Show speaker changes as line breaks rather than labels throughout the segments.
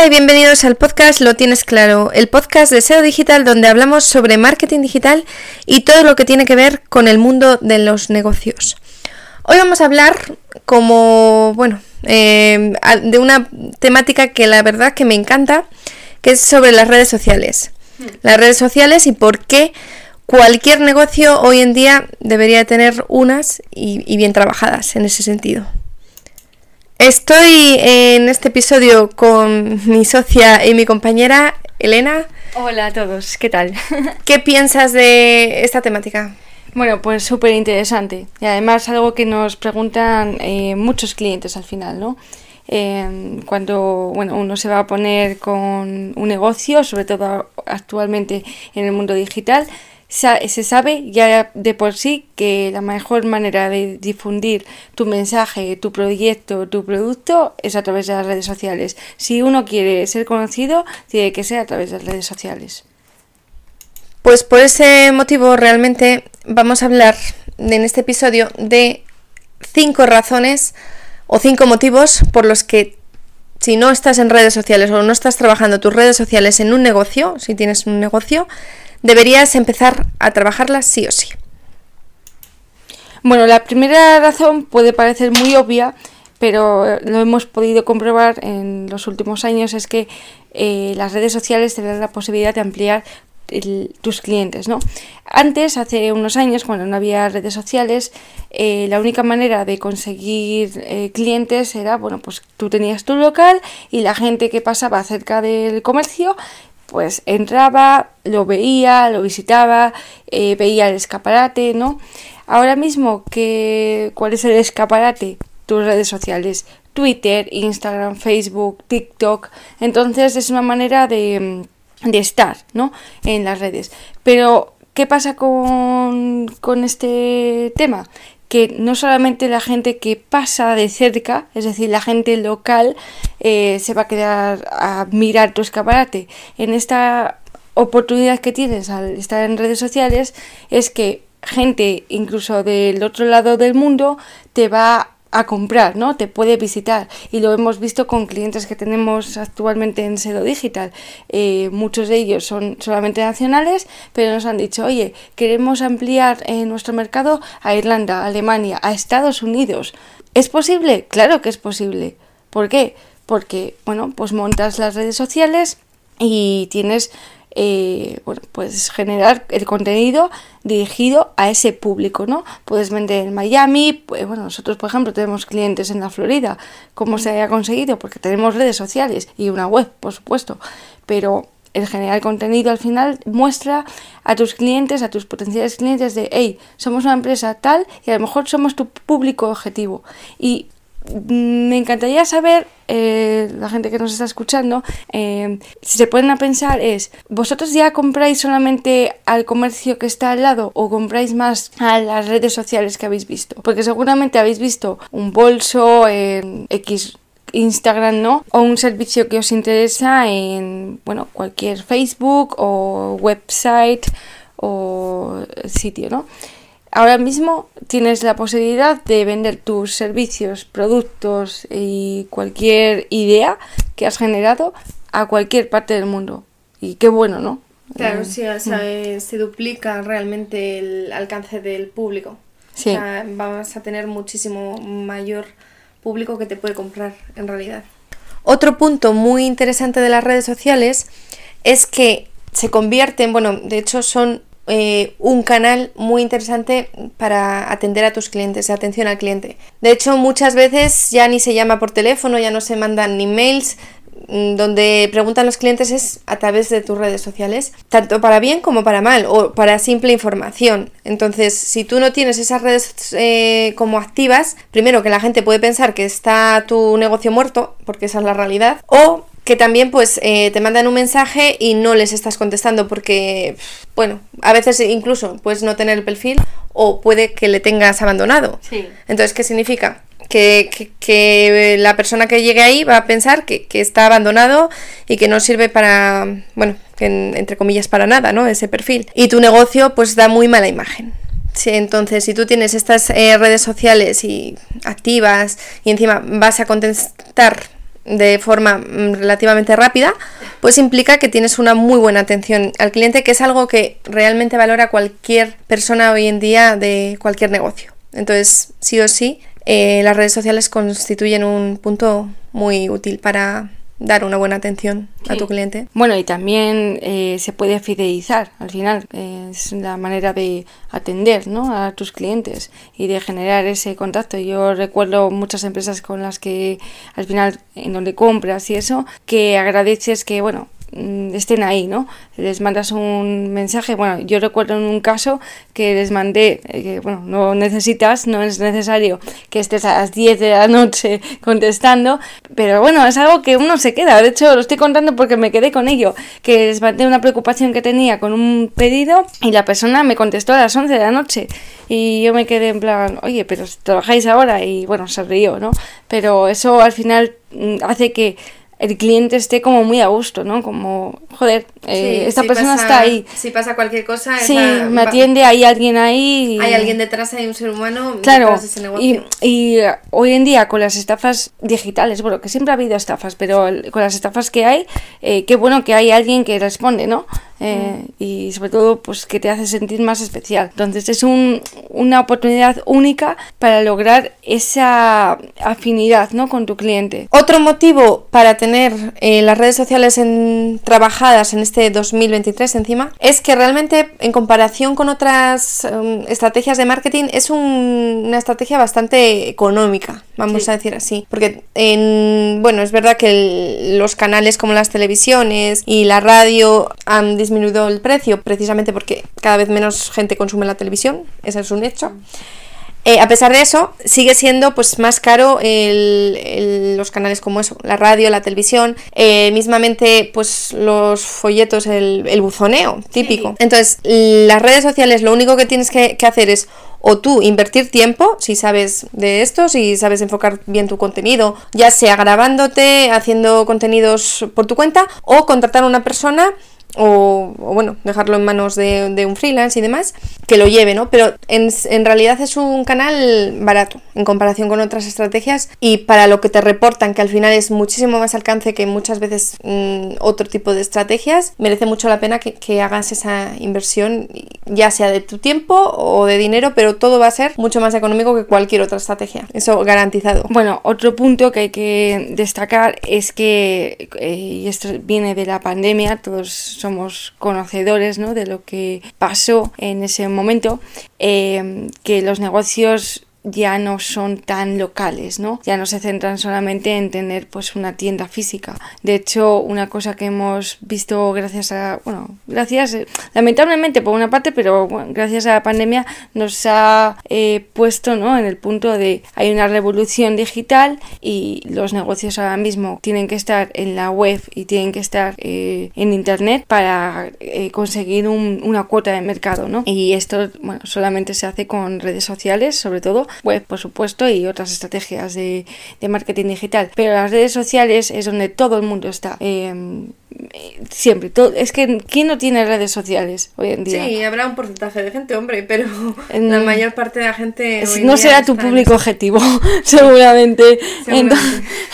Hola y bienvenidos al podcast Lo Tienes Claro, el podcast de SEO Digital donde hablamos sobre marketing digital y todo lo que tiene que ver con el mundo de los negocios. Hoy vamos a hablar como, bueno, eh, de una temática que la verdad que me encanta, que es sobre las redes sociales. Hmm. Las redes sociales y por qué cualquier negocio hoy en día debería tener unas y bien trabajadas en ese sentido. Estoy en este episodio con mi socia y mi compañera Elena.
Hola a todos, ¿qué tal?
¿Qué piensas de esta temática?
Bueno, pues súper interesante y además algo que nos preguntan eh, muchos clientes al final, ¿no? Eh, cuando bueno, uno se va a poner con un negocio, sobre todo actualmente en el mundo digital, se sabe ya de por sí que la mejor manera de difundir tu mensaje, tu proyecto, tu producto es a través de las redes sociales. Si uno quiere ser conocido, tiene que ser a través de las redes sociales.
Pues por ese motivo realmente vamos a hablar en este episodio de cinco razones o cinco motivos por los que si no estás en redes sociales o no estás trabajando tus redes sociales en un negocio, si tienes un negocio, deberías empezar a trabajarlas sí o sí.
Bueno, la primera razón puede parecer muy obvia, pero lo hemos podido comprobar en los últimos años, es que eh, las redes sociales te dan la posibilidad de ampliar tus clientes, ¿no? Antes, hace unos años, cuando no había redes sociales, eh, la única manera de conseguir eh, clientes era, bueno, pues tú tenías tu local y la gente que pasaba cerca del comercio pues entraba, lo veía, lo visitaba, eh, veía el escaparate, ¿no? Ahora mismo, ¿qué, ¿cuál es el escaparate? Tus redes sociales, Twitter, Instagram, Facebook, TikTok. Entonces es una manera de, de estar, ¿no? En las redes. Pero, ¿qué pasa con, con este tema? Que no solamente la gente que pasa de cerca, es decir, la gente local, eh, se va a quedar a mirar tu escaparate. En esta oportunidad que tienes al estar en redes sociales es que gente incluso del otro lado del mundo te va a comprar, ¿no? Te puede visitar. Y lo hemos visto con clientes que tenemos actualmente en Sedo Digital. Eh, muchos de ellos son solamente nacionales, pero nos han dicho, oye, queremos ampliar eh, nuestro mercado a Irlanda, Alemania, a Estados Unidos. ¿Es posible? Claro que es posible. ¿Por qué? Porque, bueno, pues montas las redes sociales y tienes eh, bueno, puedes generar el contenido dirigido a ese público, ¿no? Puedes vender en Miami, pues, bueno, nosotros por ejemplo tenemos clientes en la Florida, ¿cómo se haya conseguido? Porque tenemos redes sociales y una web, por supuesto, pero el generar contenido al final muestra a tus clientes, a tus potenciales clientes de, hey, somos una empresa tal y a lo mejor somos tu público objetivo. Y me encantaría saber, eh, la gente que nos está escuchando, eh, si se pueden a pensar es, ¿vosotros ya compráis solamente al comercio que está al lado o compráis más a las redes sociales que habéis visto? Porque seguramente habéis visto un bolso en X Instagram, ¿no? O un servicio que os interesa en, bueno, cualquier Facebook o website o sitio, ¿no? Ahora mismo tienes la posibilidad de vender tus servicios, productos y cualquier idea que has generado a cualquier parte del mundo. Y qué bueno, ¿no?
Claro, sí, mm. se duplica realmente el alcance del público. Sí. O sea, vas a tener muchísimo mayor público que te puede comprar en realidad. Otro punto muy interesante de las redes sociales es que se convierten, bueno, de hecho son eh, un canal muy interesante para atender a tus clientes, atención al cliente. De hecho, muchas veces ya ni se llama por teléfono, ya no se mandan ni mails, mm, donde preguntan los clientes es a través de tus redes sociales, tanto para bien como para mal o para simple información. Entonces, si tú no tienes esas redes eh, como activas, primero que la gente puede pensar que está tu negocio muerto, porque esa es la realidad, o que también pues eh, te mandan un mensaje y no les estás contestando porque, bueno, a veces incluso puedes no tener el perfil o puede que le tengas abandonado. Sí. Entonces, ¿qué significa? Que, que, la persona que llegue ahí va a pensar que, que, está abandonado y que no sirve para, bueno, entre comillas para nada, ¿no? Ese perfil. Y tu negocio pues da muy mala imagen. Sí, entonces, si tú tienes estas eh, redes sociales y activas y encima vas a contestar de forma mm, relativamente rápida, pues implica que tienes una muy buena atención al cliente, que es algo que realmente valora cualquier persona hoy en día de cualquier negocio. Entonces, sí o sí, eh, las redes sociales constituyen un punto muy útil para dar una buena atención a tu cliente.
Bueno, y también eh, se puede fidelizar, al final, es la manera de atender ¿no? a tus clientes y de generar ese contacto. Yo recuerdo muchas empresas con las que al final, en donde compras y eso, que agradeces que, bueno, estén ahí, ¿no? Les mandas un mensaje, bueno, yo recuerdo en un caso que les mandé, eh, que bueno, no necesitas, no es necesario que estés a las 10 de la noche contestando, pero bueno, es algo que uno se queda, de hecho lo estoy contando porque me quedé con ello, que les mandé una preocupación que tenía con un pedido y la persona me contestó a las 11 de la noche y yo me quedé en plan, oye, pero trabajáis ahora y bueno, se rió, ¿no? Pero eso al final mm, hace que el cliente esté como muy a gusto, ¿no? Como, joder, eh, esta persona está ahí.
Si pasa cualquier cosa,
sí, me atiende, hay alguien ahí.
Hay alguien detrás, hay un ser humano
claro, Y, y hoy en día con las estafas digitales, bueno, que siempre ha habido estafas, pero con las estafas que hay, eh, qué bueno que hay alguien que responde, ¿no? Eh, y sobre todo pues que te hace sentir más especial. Entonces es un, una oportunidad única para lograr esa afinidad ¿no? con tu cliente.
Otro motivo para tener eh, las redes sociales en, trabajadas en este 2023 encima es que realmente en comparación con otras um, estrategias de marketing es una estrategia bastante económica, vamos a decir así. Porque en, bueno, es verdad que los canales como las televisiones y la radio han disminuido el precio precisamente porque cada vez menos gente consume la televisión, ese es un hecho. Eh, a pesar de eso, sigue siendo pues más caro los canales como eso, la radio, la televisión, eh, mismamente pues los folletos, el, buzoneo típico. Entonces, las redes sociales lo único que tienes que, que hacer es o tú invertir tiempo, si sabes de esto, si sabes enfocar bien tu contenido, ya sea grabándote, haciendo contenidos por tu cuenta, o contratar a una persona o, bueno, dejarlo en manos de, un freelance y demás, que lo lleve, ¿no? Pero en, realidad es un canal barato en comparación con otras estrategias y para lo que te reportan, que al final es muchísimo más alcance que muchas veces mm, otro tipo de estrategias, merece mucho la pena que, que, hagas esa inversión, ya sea de tu tiempo o de dinero, pero todo va a ser mucho más económico que cualquier otra estrategia, eso garantizado.
Bueno, otro punto que hay que destacar es que, eh, y esto viene de la pandemia, todos somos conocedores ¿no? de lo que pasó en ese momento, eh, que los negocios ya no son tan locales, ¿no? Ya no se centran solamente en tener pues una tienda física. De hecho, una cosa que hemos visto gracias a, bueno, gracias, eh, lamentablemente por una parte, pero gracias a la pandemia nos ha eh, puesto, ¿no? En el punto de hay una revolución digital y los negocios ahora mismo tienen que estar en la web y tienen que estar eh, en internet para conseguir una cuota de mercado, ¿no? Y esto, bueno, solamente se hace con redes sociales, sobre todo web, por supuesto, y otras estrategias de, de marketing digital. Pero las redes sociales es donde todo el mundo está. Eh, siempre. Todo, es que ¿quién no tiene redes sociales hoy en día?
Sí, habrá un porcentaje de gente, hombre, pero la mayor parte de la gente...
no será tu público objetivo, seguramente.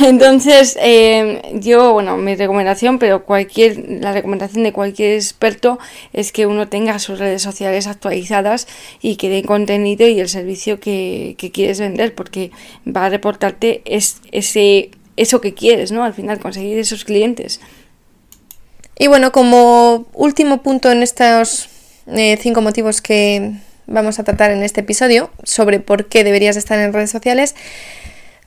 Entonces, eh, yo, bueno, mi recomendación, pero cualquier, la recomendación de cualquier experto es que uno tenga sus redes sociales actualizadas y que dé contenido y el servicio que, que quieres vender, porque va a reportarte es, ese, eso que quieres, ¿no? Al final, conseguir esos clientes.
Y bueno, como último punto en estos eh, cinco motivos que vamos a tratar en este episodio sobre por qué deberías estar en redes sociales,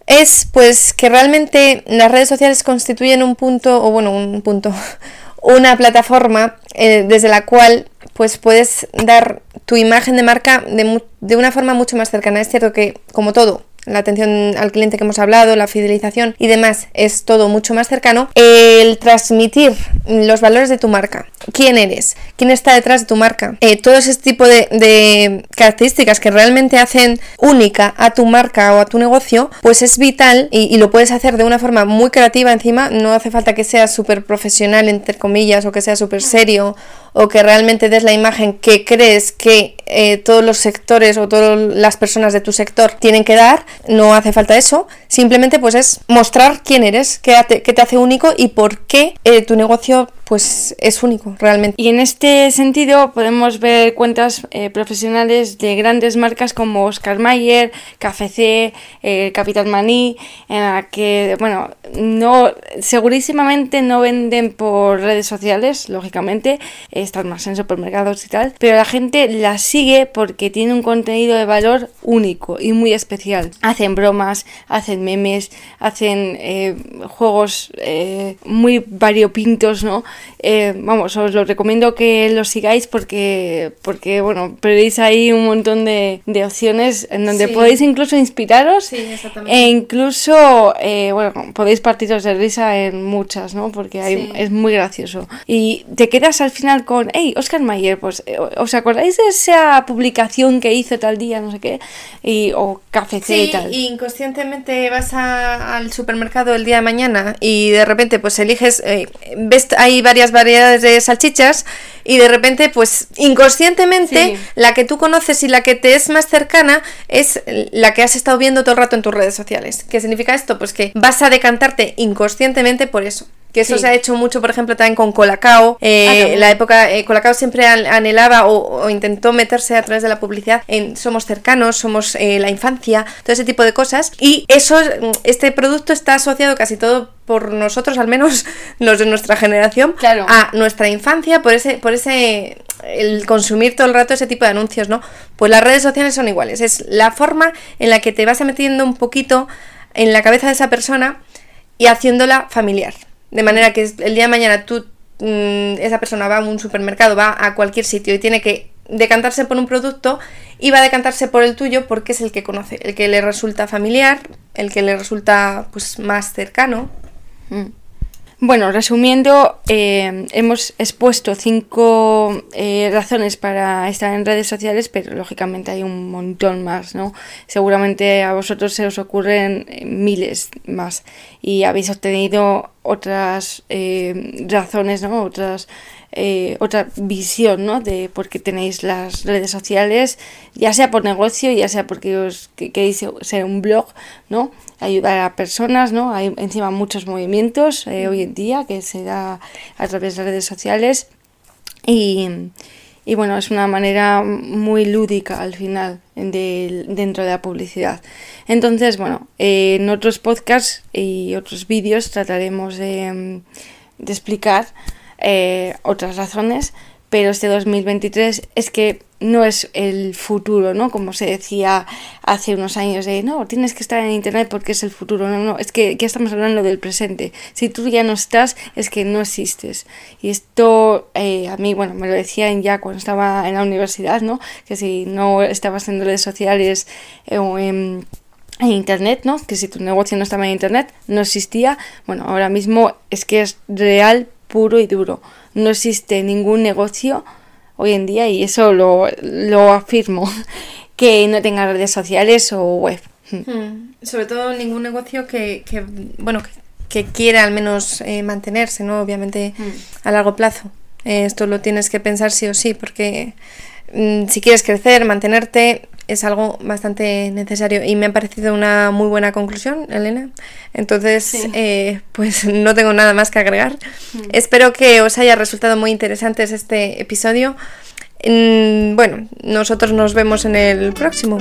es pues que realmente las redes sociales constituyen un punto, o bueno, un punto, una plataforma eh, desde la cual pues puedes dar tu imagen de marca de, de una forma mucho más cercana. Es cierto que, como todo, la atención al cliente que hemos hablado, la fidelización y demás, es todo mucho más cercano. El transmitir los valores de tu marca, quién eres, quién está detrás de tu marca, eh, todo ese tipo de, características que realmente hacen única a tu marca o a tu negocio, pues es vital y, lo puedes hacer de una forma muy creativa. Encima, no hace falta que seas súper profesional, entre comillas, o que sea súper serio o que realmente des la imagen que crees que eh, todos los sectores o todas las personas de tu sector tienen que dar, no hace falta eso, simplemente pues es mostrar quién eres, qué, te hace único y por qué eh, tu negocio pues es único realmente.
Y en este sentido podemos ver cuentas eh, profesionales de grandes marcas como Oscar Mayer, KFC, eh, Capital Maní, en la que, bueno, no, segurísimamente no venden por redes sociales, lógicamente, están más en supermercados y tal, pero la gente las sigue porque tiene un contenido de valor único y muy especial. Hacen bromas, hacen memes, hacen eh, juegos muy variopintos, ¿no? Eh, vamos, os lo recomiendo que lo sigáis porque, porque bueno, perdéis ahí un montón de, de opciones en donde podéis incluso inspiraros e incluso, eh, bueno, podéis partiros de risa en muchas, ¿no? Porque hay, es muy gracioso. Y te quedas al final con, hey, Oscar Mayer, pues, eh, ¿os acordáis de esa publicación que hizo tal día, no sé qué? Y, o café
sí,
y tal.
Y inconscientemente vas al supermercado el día de mañana y de repente pues eliges, ves, hay varias variedades de salchichas y de repente, pues inconscientemente, la que tú conoces y la que te es más cercana es la que has estado viendo todo el rato en tus redes sociales. ¿Qué significa esto? Pues que vas a decantarte inconscientemente por eso. Que eso se ha hecho mucho, por ejemplo, también con Colacao. Eh, ah, la época, eh, Colacao siempre anhelaba o, intentó meterse a través de la publicidad en somos cercanos, somos eh, la infancia, todo ese tipo de cosas. Y eso, este producto está asociado casi todo por nosotros, al menos los de nuestra generación, a nuestra infancia, por ese, por ese el consumir todo el rato ese tipo de anuncios, ¿no? Pues las redes sociales son iguales. Es la forma en la que te vas metiendo un poquito en la cabeza de esa persona y haciéndola familiar. De manera que el día de mañana tú, mm, esa persona va a un supermercado, va a cualquier sitio y tiene que decantarse por un producto y va a decantarse por el tuyo porque es el que conoce, el que le resulta familiar, el que le resulta pues más cercano. Mm.
Bueno, resumiendo, eh, hemos expuesto cinco eh, razones para estar en redes sociales, pero lógicamente hay un montón más, ¿no? Seguramente a vosotros se os ocurren eh, miles más y habéis obtenido otras razones, ¿no? Otras eh, otra visión ¿no? de por qué tenéis las redes sociales, ya sea por negocio, ya sea porque os queréis ser un blog, ¿no? ayudar a personas, ¿no? hay encima muchos movimientos eh, hoy en día que se da a través de redes sociales y bueno, es una manera muy lúdica al final de, dentro de la publicidad. Entonces, bueno, en otros podcasts y otros vídeos trataremos de, de explicar eh, otras razones, pero este 2023 es que no es el futuro, ¿no? Como se decía hace unos años de, no, tienes que estar en Internet porque es el futuro, no, no, es que estamos hablando del presente. Si tú ya no estás, es que no existes. Y esto eh, a mí, bueno, me lo decían ya cuando estaba en la universidad, ¿no? Que si no estabas en redes sociales eh, o en en internet, ¿no? Que si tu negocio no estaba en internet, no existía. Bueno, ahora mismo es que es real puro y duro. No existe ningún negocio hoy en día, y eso lo, afirmo, que no tenga redes sociales o web.
Hmm. Sobre todo ningún negocio que, bueno, que, quiera al menos eh, mantenerse, ¿no? Obviamente hmm. a largo plazo. Eh, esto lo tienes que pensar sí o sí, porque mm, si quieres crecer, mantenerte, es algo bastante necesario y me ha parecido una muy buena conclusión, Elena. Entonces, eh, pues no tengo nada más que agregar. Mm. Espero que os haya resultado muy interesante este episodio. bueno, nosotros nos vemos en el próximo.